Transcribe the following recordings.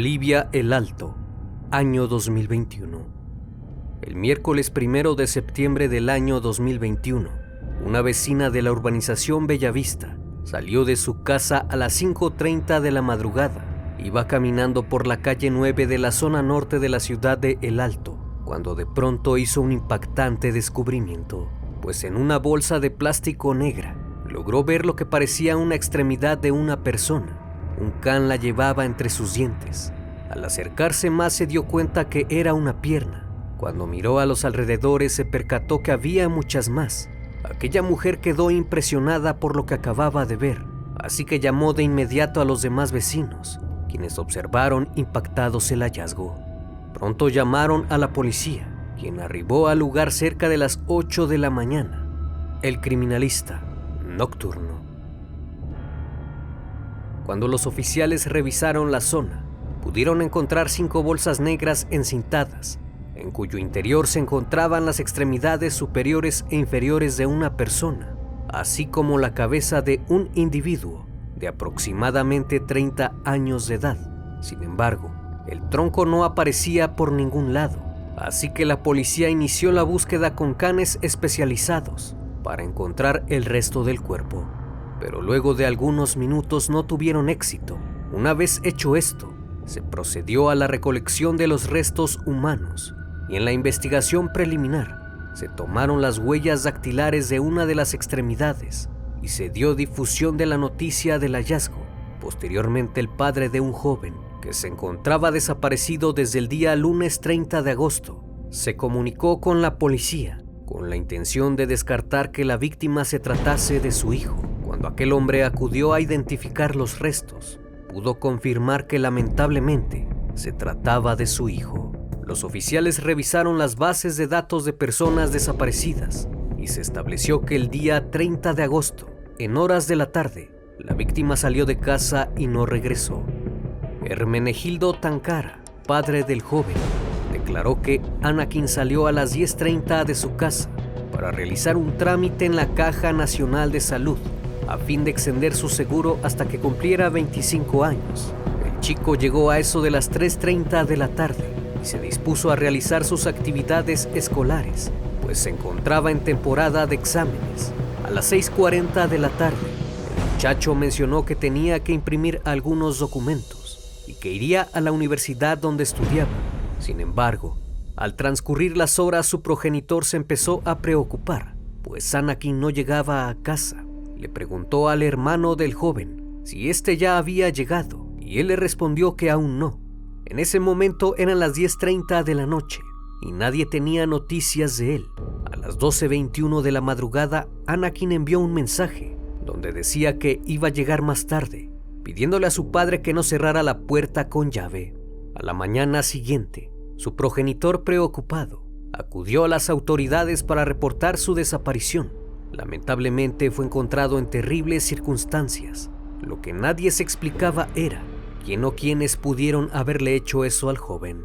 Bolivia El Alto, año 2021. El miércoles primero de septiembre del año 2021, una vecina de la urbanización Bellavista salió de su casa a las 5.30 de la madrugada. Iba caminando por la calle 9 de la zona norte de la ciudad de El Alto, cuando de pronto hizo un impactante descubrimiento, pues en una bolsa de plástico negra logró ver lo que parecía una extremidad de una persona un can la llevaba entre sus dientes. Al acercarse más se dio cuenta que era una pierna. Cuando miró a los alrededores se percató que había muchas más. Aquella mujer quedó impresionada por lo que acababa de ver, así que llamó de inmediato a los demás vecinos, quienes observaron impactados el hallazgo. Pronto llamaron a la policía, quien arribó al lugar cerca de las 8 de la mañana. El criminalista nocturno. Cuando los oficiales revisaron la zona, pudieron encontrar cinco bolsas negras encintadas, en cuyo interior se encontraban las extremidades superiores e inferiores de una persona, así como la cabeza de un individuo de aproximadamente 30 años de edad. Sin embargo, el tronco no aparecía por ningún lado, así que la policía inició la búsqueda con canes especializados para encontrar el resto del cuerpo pero luego de algunos minutos no tuvieron éxito. Una vez hecho esto, se procedió a la recolección de los restos humanos y en la investigación preliminar se tomaron las huellas dactilares de una de las extremidades y se dio difusión de la noticia del hallazgo. Posteriormente el padre de un joven que se encontraba desaparecido desde el día lunes 30 de agosto se comunicó con la policía con la intención de descartar que la víctima se tratase de su hijo. Cuando aquel hombre acudió a identificar los restos, pudo confirmar que lamentablemente se trataba de su hijo. Los oficiales revisaron las bases de datos de personas desaparecidas y se estableció que el día 30 de agosto, en horas de la tarde, la víctima salió de casa y no regresó. Hermenegildo Tancara, padre del joven, declaró que Anakin salió a las 10.30 de su casa para realizar un trámite en la Caja Nacional de Salud a fin de extender su seguro hasta que cumpliera 25 años. El chico llegó a eso de las 3.30 de la tarde y se dispuso a realizar sus actividades escolares, pues se encontraba en temporada de exámenes. A las 6.40 de la tarde, el muchacho mencionó que tenía que imprimir algunos documentos y que iría a la universidad donde estudiaba. Sin embargo, al transcurrir las horas su progenitor se empezó a preocupar, pues Anakin no llegaba a casa le preguntó al hermano del joven si éste ya había llegado y él le respondió que aún no. En ese momento eran las 10.30 de la noche y nadie tenía noticias de él. A las 12.21 de la madrugada, Anakin envió un mensaje donde decía que iba a llegar más tarde, pidiéndole a su padre que no cerrara la puerta con llave. A la mañana siguiente, su progenitor preocupado acudió a las autoridades para reportar su desaparición. Lamentablemente fue encontrado en terribles circunstancias. Lo que nadie se explicaba era quién o quiénes pudieron haberle hecho eso al joven.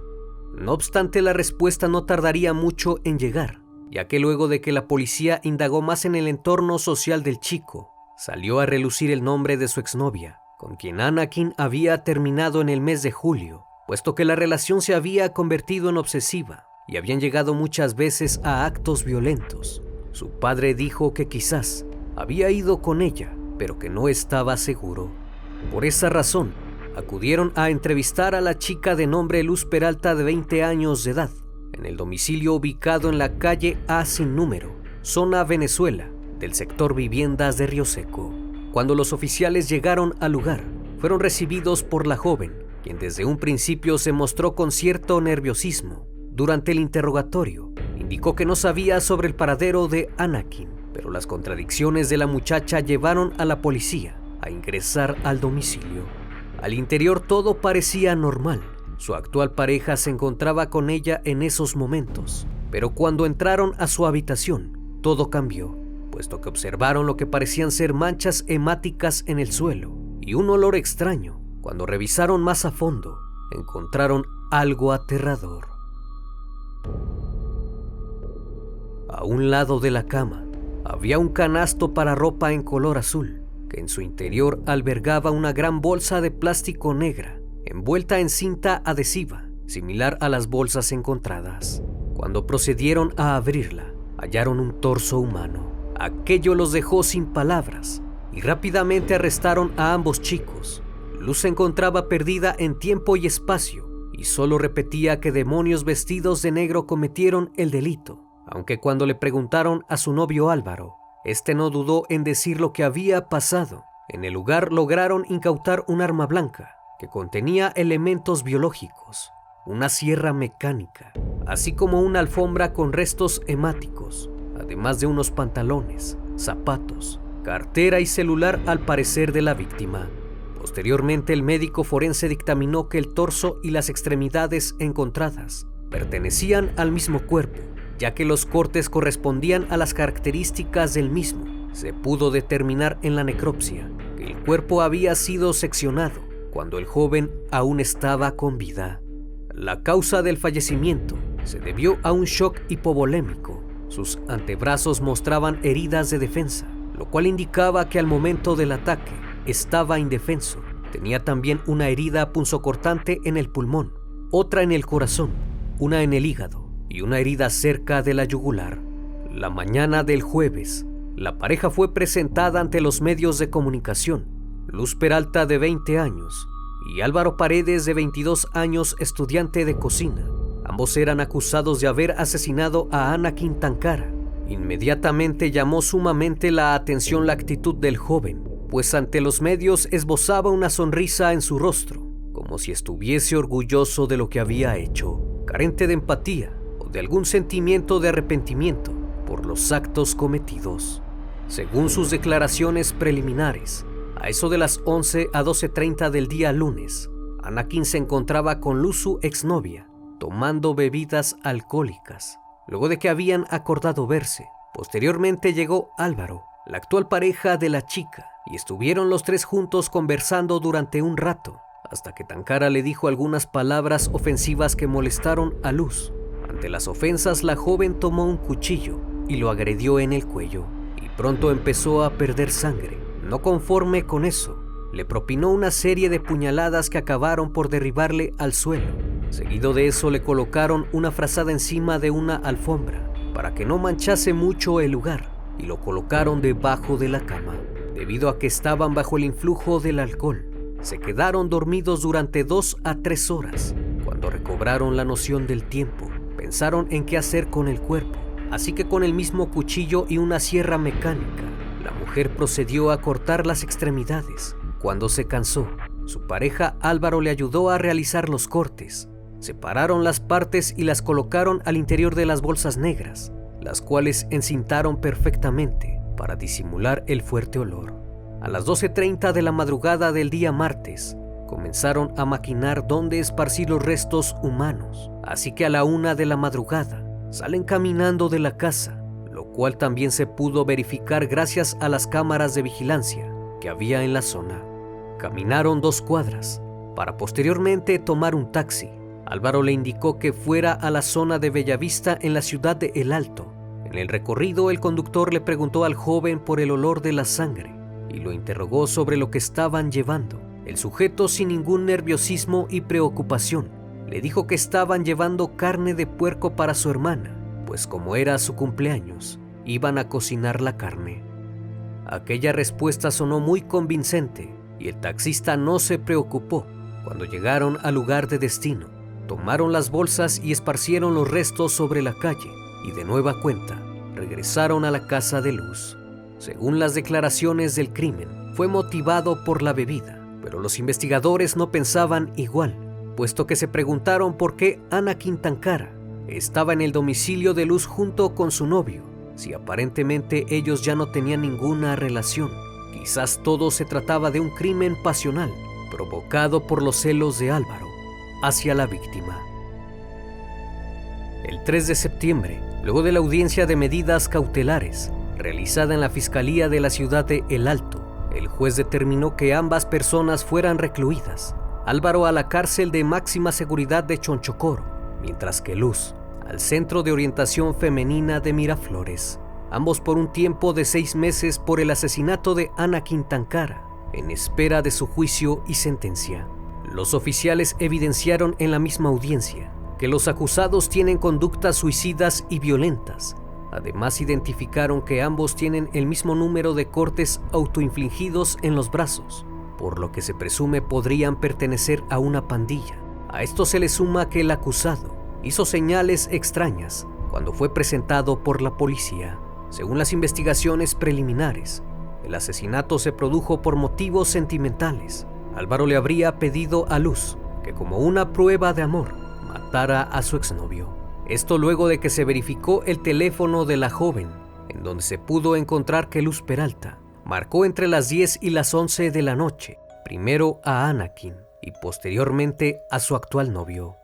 No obstante, la respuesta no tardaría mucho en llegar, ya que luego de que la policía indagó más en el entorno social del chico, salió a relucir el nombre de su exnovia, con quien Anakin había terminado en el mes de julio, puesto que la relación se había convertido en obsesiva y habían llegado muchas veces a actos violentos. Su padre dijo que quizás había ido con ella, pero que no estaba seguro. Por esa razón, acudieron a entrevistar a la chica de nombre Luz Peralta de 20 años de edad, en el domicilio ubicado en la calle A sin número, zona Venezuela, del sector viviendas de Río Seco. Cuando los oficiales llegaron al lugar, fueron recibidos por la joven, quien desde un principio se mostró con cierto nerviosismo. Durante el interrogatorio, indicó que no sabía sobre el paradero de Anakin, pero las contradicciones de la muchacha llevaron a la policía a ingresar al domicilio. Al interior todo parecía normal. Su actual pareja se encontraba con ella en esos momentos, pero cuando entraron a su habitación, todo cambió, puesto que observaron lo que parecían ser manchas hemáticas en el suelo y un olor extraño. Cuando revisaron más a fondo, encontraron algo aterrador. A un lado de la cama había un canasto para ropa en color azul en su interior albergaba una gran bolsa de plástico negra, envuelta en cinta adhesiva, similar a las bolsas encontradas. Cuando procedieron a abrirla, hallaron un torso humano. Aquello los dejó sin palabras y rápidamente arrestaron a ambos chicos. Luz se encontraba perdida en tiempo y espacio y solo repetía que demonios vestidos de negro cometieron el delito, aunque cuando le preguntaron a su novio Álvaro, este no dudó en decir lo que había pasado. En el lugar lograron incautar un arma blanca que contenía elementos biológicos, una sierra mecánica, así como una alfombra con restos hemáticos, además de unos pantalones, zapatos, cartera y celular al parecer de la víctima. Posteriormente el médico forense dictaminó que el torso y las extremidades encontradas pertenecían al mismo cuerpo ya que los cortes correspondían a las características del mismo. Se pudo determinar en la necropsia que el cuerpo había sido seccionado cuando el joven aún estaba con vida. La causa del fallecimiento se debió a un shock hipovolémico. Sus antebrazos mostraban heridas de defensa, lo cual indicaba que al momento del ataque estaba indefenso. Tenía también una herida punzocortante en el pulmón, otra en el corazón, una en el hígado y una herida cerca de la yugular. La mañana del jueves, la pareja fue presentada ante los medios de comunicación. Luz Peralta de 20 años y Álvaro Paredes de 22 años, estudiante de cocina. Ambos eran acusados de haber asesinado a Ana Quintancara. Inmediatamente llamó sumamente la atención la actitud del joven, pues ante los medios esbozaba una sonrisa en su rostro, como si estuviese orgulloso de lo que había hecho, carente de empatía de algún sentimiento de arrepentimiento por los actos cometidos. Según sus declaraciones preliminares, a eso de las 11 a 12.30 del día lunes, Anakin se encontraba con Luz, su exnovia, tomando bebidas alcohólicas, luego de que habían acordado verse. Posteriormente llegó Álvaro, la actual pareja de la chica, y estuvieron los tres juntos conversando durante un rato, hasta que Tankara le dijo algunas palabras ofensivas que molestaron a Luz. Las ofensas, la joven tomó un cuchillo y lo agredió en el cuello, y pronto empezó a perder sangre. No conforme con eso, le propinó una serie de puñaladas que acabaron por derribarle al suelo. Seguido de eso le colocaron una frazada encima de una alfombra para que no manchase mucho el lugar y lo colocaron debajo de la cama. Debido a que estaban bajo el influjo del alcohol, se quedaron dormidos durante dos a tres horas. Cuando recobraron la noción del tiempo, pensaron en qué hacer con el cuerpo, así que con el mismo cuchillo y una sierra mecánica, la mujer procedió a cortar las extremidades. Cuando se cansó, su pareja Álvaro le ayudó a realizar los cortes. Separaron las partes y las colocaron al interior de las bolsas negras, las cuales encintaron perfectamente para disimular el fuerte olor. A las 12.30 de la madrugada del día martes, comenzaron a maquinar dónde esparcir los restos humanos. Así que a la una de la madrugada salen caminando de la casa, lo cual también se pudo verificar gracias a las cámaras de vigilancia que había en la zona. Caminaron dos cuadras para posteriormente tomar un taxi. Álvaro le indicó que fuera a la zona de Bellavista en la ciudad de El Alto. En el recorrido el conductor le preguntó al joven por el olor de la sangre y lo interrogó sobre lo que estaban llevando. El sujeto, sin ningún nerviosismo y preocupación, le dijo que estaban llevando carne de puerco para su hermana, pues como era su cumpleaños, iban a cocinar la carne. Aquella respuesta sonó muy convincente y el taxista no se preocupó, Cuando llegaron al lugar de destino, tomaron las bolsas y esparcieron los restos sobre la calle y de nueva cuenta regresaron a la casa de Luz. Según las declaraciones del crimen, fue motivado por la bebida, pero los investigadores no pensaban igual, puesto que se preguntaron por qué Ana Quintancara estaba en el domicilio de Luz junto con su novio, si aparentemente ellos ya no tenían ninguna relación. Quizás todo se trataba de un crimen pasional provocado por los celos de Álvaro hacia la víctima. El 3 de septiembre, luego de la audiencia de medidas cautelares realizada en la Fiscalía de la ciudad de El Alto, el juez determinó que ambas personas fueran recluidas. Álvaro a la cárcel de máxima seguridad de Chonchocoro, mientras que Luz al Centro de Orientación Femenina de Miraflores, ambos por un tiempo de seis meses por el asesinato de Ana Quintancara, en espera de su juicio y sentencia. Los oficiales evidenciaron en la misma audiencia que los acusados tienen conductas suicidas y violentas. Además identificaron que ambos tienen el mismo número de cortes autoinfligidos en los brazos, por lo que se presume podrían pertenecer a una pandilla. A esto se le suma que el acusado hizo señales extrañas cuando fue presentado por la policía. Según las investigaciones preliminares, el asesinato se produjo por motivos sentimentales. Álvaro le habría pedido a Luz que como una prueba de amor matara a su exnovio. Esto luego de que se verificó el teléfono de la joven, en donde se pudo encontrar que Luz Peralta marcó entre las 10 y las 11 de la noche, primero a Anakin y posteriormente a su actual novio.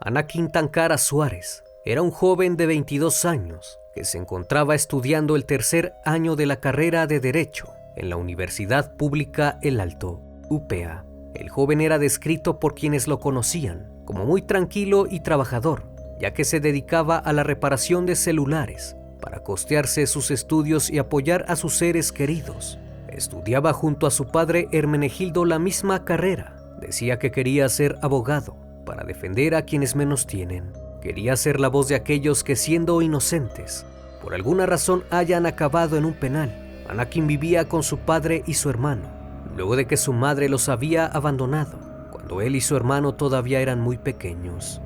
Anakin Tancara Suárez era un joven de 22 años se encontraba estudiando el tercer año de la carrera de Derecho en la Universidad Pública El Alto, UPA. El joven era descrito por quienes lo conocían como muy tranquilo y trabajador, ya que se dedicaba a la reparación de celulares para costearse sus estudios y apoyar a sus seres queridos. Estudiaba junto a su padre Hermenegildo la misma carrera. Decía que quería ser abogado para defender a quienes menos tienen. Quería ser la voz de aquellos que siendo inocentes, por alguna razón hayan acabado en un penal. Anakin vivía con su padre y su hermano, luego de que su madre los había abandonado, cuando él y su hermano todavía eran muy pequeños.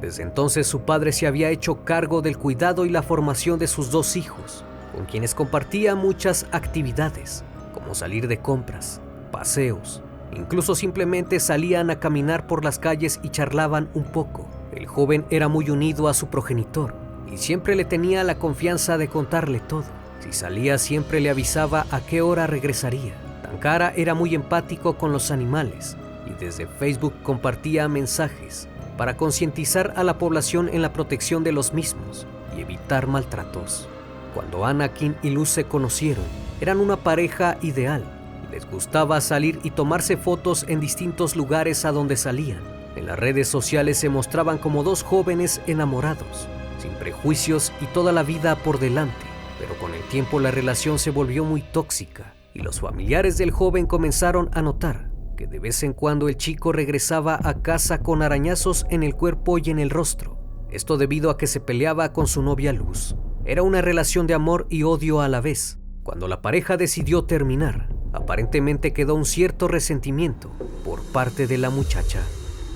Desde entonces su padre se había hecho cargo del cuidado y la formación de sus dos hijos, con quienes compartía muchas actividades, como salir de compras, paseos, incluso simplemente salían a caminar por las calles y charlaban un poco. El joven era muy unido a su progenitor y siempre le tenía la confianza de contarle todo. Si salía siempre le avisaba a qué hora regresaría. Tankara era muy empático con los animales y desde Facebook compartía mensajes para concientizar a la población en la protección de los mismos y evitar maltratos. Cuando Anakin y Luz se conocieron, eran una pareja ideal. Les gustaba salir y tomarse fotos en distintos lugares a donde salían en las redes sociales se mostraban como dos jóvenes enamorados, sin prejuicios y toda la vida por delante, pero con el tiempo la relación se volvió muy tóxica y los familiares del joven comenzaron a notar que de vez en cuando el chico regresaba a casa con arañazos en el cuerpo y en el rostro. Esto debido a que se peleaba con su novia Luz. Era una relación de amor y odio a la vez. Cuando la pareja decidió terminar, aparentemente quedó un cierto resentimiento por parte de la muchacha.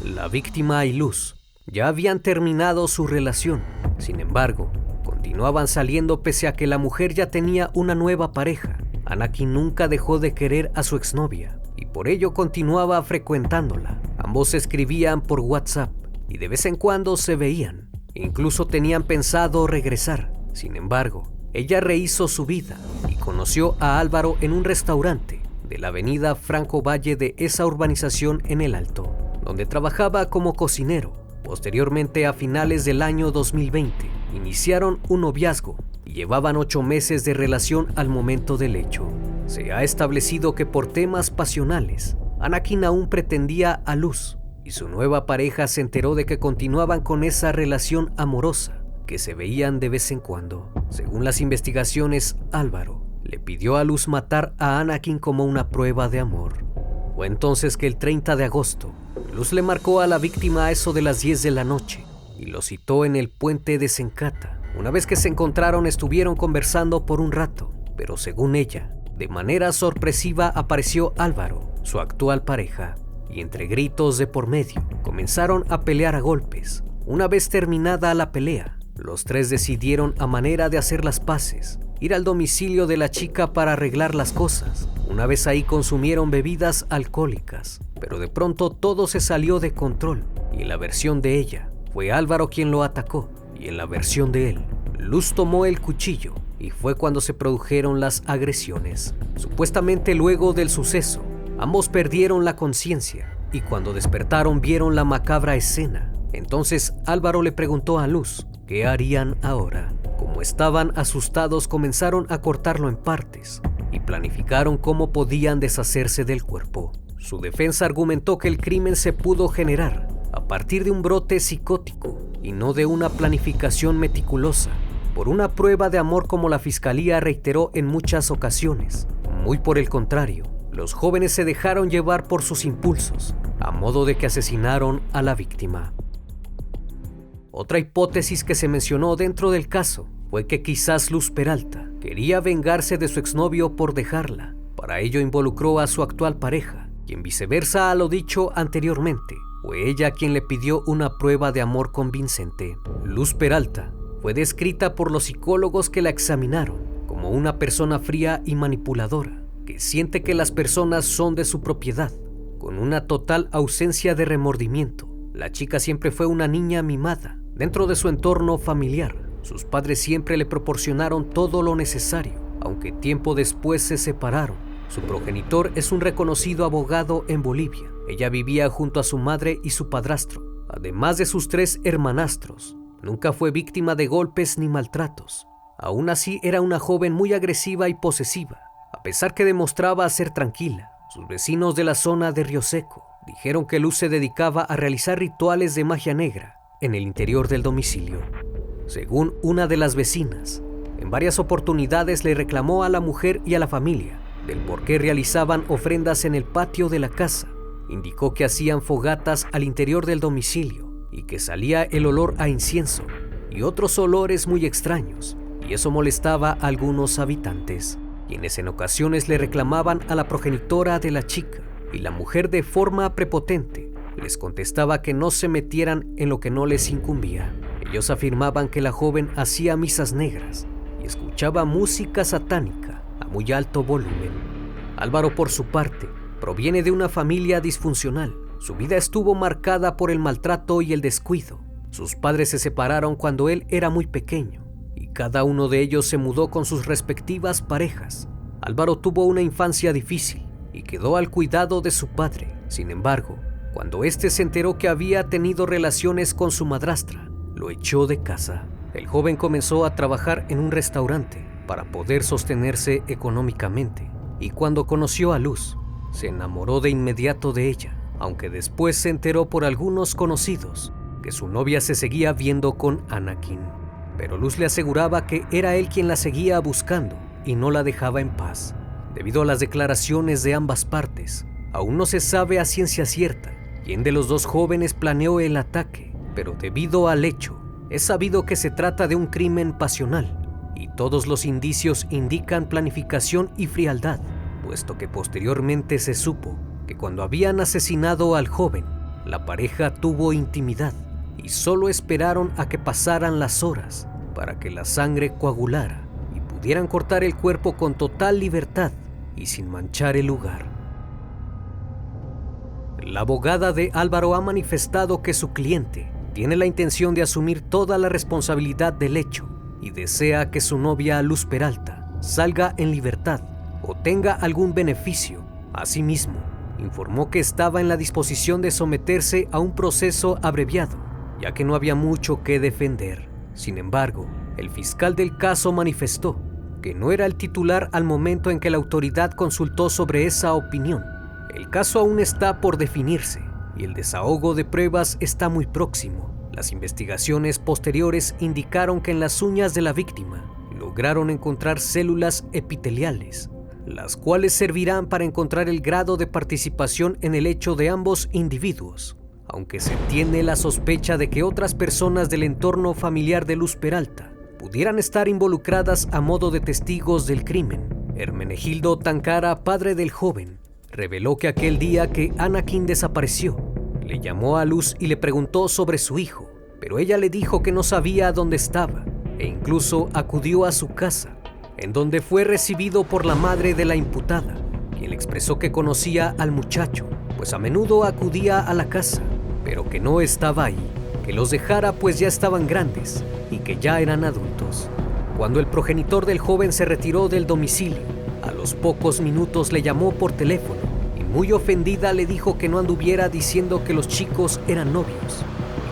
La víctima y Luz ya habían terminado su relación. Sin embargo, continuaban saliendo pese a que la mujer ya tenía una nueva pareja. Anakin nunca dejó de querer a su exnovia y por ello continuaba frecuentándola. Ambos escribían por WhatsApp y de vez en cuando se veían. Incluso tenían pensado regresar. Sin embargo, ella rehizo su vida y conoció a Álvaro en un restaurante de la avenida Franco Valle de esa urbanización en el Alto donde trabajaba como cocinero. Posteriormente, a finales del año 2020, iniciaron un noviazgo y llevaban ocho meses de relación al momento del hecho. Se ha establecido que por temas pasionales, Anakin aún pretendía a Luz y su nueva pareja se enteró de que continuaban con esa relación amorosa que se veían de vez en cuando. Según las investigaciones, Álvaro le pidió a Luz matar a Anakin como una prueba de amor. Fue entonces que el 30 de agosto, Luz le marcó a la víctima a eso de las 10 de la noche y lo citó en el puente de Sencata. Una vez que se encontraron estuvieron conversando por un rato, pero según ella, de manera sorpresiva apareció Álvaro, su actual pareja, y entre gritos de por medio comenzaron a pelear a golpes. Una vez terminada la pelea, los tres decidieron a manera de hacer las paces ir al domicilio de la chica para arreglar las cosas. Una vez ahí consumieron bebidas alcohólicas, pero de pronto todo se salió de control y en la versión de ella fue Álvaro quien lo atacó y en la versión de él, Luz tomó el cuchillo y fue cuando se produjeron las agresiones. Supuestamente luego del suceso, ambos perdieron la conciencia y cuando despertaron vieron la macabra escena. Entonces Álvaro le preguntó a Luz qué harían ahora. Como estaban asustados comenzaron a cortarlo en partes y planificaron cómo podían deshacerse del cuerpo. Su defensa argumentó que el crimen se pudo generar a partir de un brote psicótico y no de una planificación meticulosa, por una prueba de amor como la fiscalía reiteró en muchas ocasiones. Muy por el contrario, los jóvenes se dejaron llevar por sus impulsos, a modo de que asesinaron a la víctima. Otra hipótesis que se mencionó dentro del caso fue que quizás Luz Peralta quería vengarse de su exnovio por dejarla. Para ello involucró a su actual pareja, quien viceversa a lo dicho anteriormente, fue ella quien le pidió una prueba de amor convincente. Luz Peralta fue descrita por los psicólogos que la examinaron como una persona fría y manipuladora, que siente que las personas son de su propiedad, con una total ausencia de remordimiento. La chica siempre fue una niña mimada dentro de su entorno familiar. Sus padres siempre le proporcionaron todo lo necesario, aunque tiempo después se separaron. Su progenitor es un reconocido abogado en Bolivia ella vivía junto a su madre y su padrastro, además de sus tres hermanastros. Nunca fue víctima de golpes ni maltratos. Aún así era una joven muy agresiva y posesiva, a pesar que demostraba ser tranquila. Sus vecinos de la zona de Río Seco dijeron que Luz se dedicaba a realizar rituales de magia negra en el interior del domicilio. Según una de las vecinas, en varias oportunidades le reclamó a la mujer y a la familia del por qué realizaban ofrendas en el patio de la casa Indicó que hacían fogatas al interior del domicilio y que salía el olor a incienso y otros olores muy extraños, y eso molestaba a algunos habitantes, quienes en ocasiones le reclamaban a la progenitora de la chica, y la mujer de forma prepotente les contestaba que no se metieran en lo que no les incumbía. Ellos afirmaban que la joven hacía misas negras y escuchaba música satánica a muy alto volumen. Álvaro, por su parte, Proviene de una familia disfuncional. Su vida estuvo marcada por el maltrato y el descuido. Sus padres se separaron cuando él era muy pequeño y cada uno de ellos se mudó con sus respectivas parejas. Álvaro tuvo una infancia difícil y quedó al cuidado de su padre. Sin embargo, cuando éste se enteró que había tenido relaciones con su madrastra, lo echó de casa. El joven comenzó a trabajar en un restaurante para poder sostenerse económicamente y cuando conoció a Luz, se enamoró de inmediato de ella, aunque después se enteró por algunos conocidos que su novia se seguía viendo con Anakin. Pero Luz le aseguraba que era él quien la seguía buscando y no la dejaba en paz. Debido a las declaraciones de ambas partes, aún no se sabe a ciencia cierta quién de los dos jóvenes planeó el ataque, pero debido al hecho, es sabido que se trata de un crimen pasional y todos los indicios indican planificación y frialdad puesto que posteriormente se supo que cuando habían asesinado al joven, la pareja tuvo intimidad y solo esperaron a que pasaran las horas para que la sangre coagulara y pudieran cortar el cuerpo con total libertad y sin manchar el lugar. La abogada de Álvaro ha manifestado que su cliente tiene la intención de asumir toda la responsabilidad del hecho y desea que su novia Luz Peralta salga en libertad o tenga algún beneficio. Asimismo, informó que estaba en la disposición de someterse a un proceso abreviado, ya que no había mucho que defender. Sin embargo, el fiscal del caso manifestó que no era el titular al momento en que la autoridad consultó sobre esa opinión. El caso aún está por definirse y el desahogo de pruebas está muy próximo. Las investigaciones posteriores indicaron que en las uñas de la víctima lograron encontrar células epiteliales las cuales servirán para encontrar el grado de participación en el hecho de ambos individuos, aunque se tiene la sospecha de que otras personas del entorno familiar de Luz Peralta pudieran estar involucradas a modo de testigos del crimen. Hermenegildo Tancara, padre del joven, reveló que aquel día que Anakin desapareció, le llamó a Luz y le preguntó sobre su hijo, pero ella le dijo que no sabía dónde estaba e incluso acudió a su casa, en donde fue recibido por la madre de la imputada, quien le expresó que conocía al muchacho, pues a menudo acudía a la casa, pero que no estaba ahí, que los dejara pues ya estaban grandes y que ya eran adultos. Cuando el progenitor del joven se retiró del domicilio, a los pocos minutos le llamó por teléfono y muy ofendida le dijo que no anduviera diciendo que los chicos eran novios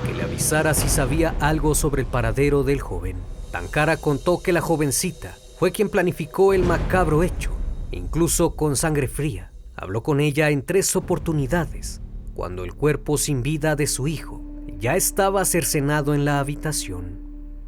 y que le avisara si sabía algo sobre el paradero del joven. Tancara contó que la jovencita fue quien planificó el macabro hecho, incluso con sangre fría. Habló con ella en tres oportunidades, cuando el cuerpo sin vida de su hijo ya estaba cercenado en la habitación.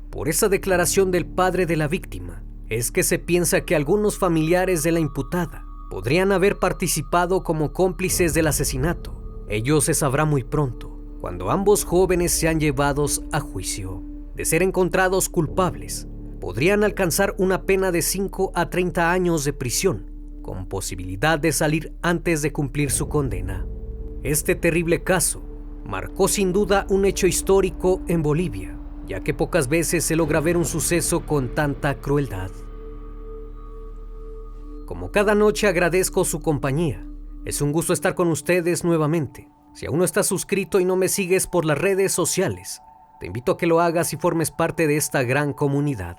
Por esa declaración del padre de la víctima, es que se piensa que algunos familiares de la imputada podrían haber participado como cómplices del asesinato. Ello se sabrá muy pronto, cuando ambos jóvenes sean llevados a juicio. De ser encontrados culpables, podrían alcanzar una pena de 5 a 30 años de prisión, con posibilidad de salir antes de cumplir su condena. Este terrible caso marcó sin duda un hecho histórico en Bolivia, ya que pocas veces se logra ver un suceso con tanta crueldad. Como cada noche agradezco su compañía. Es un gusto estar con ustedes nuevamente. Si aún no estás suscrito y no me sigues por las redes sociales, te invito a que lo hagas y formes parte de esta gran comunidad.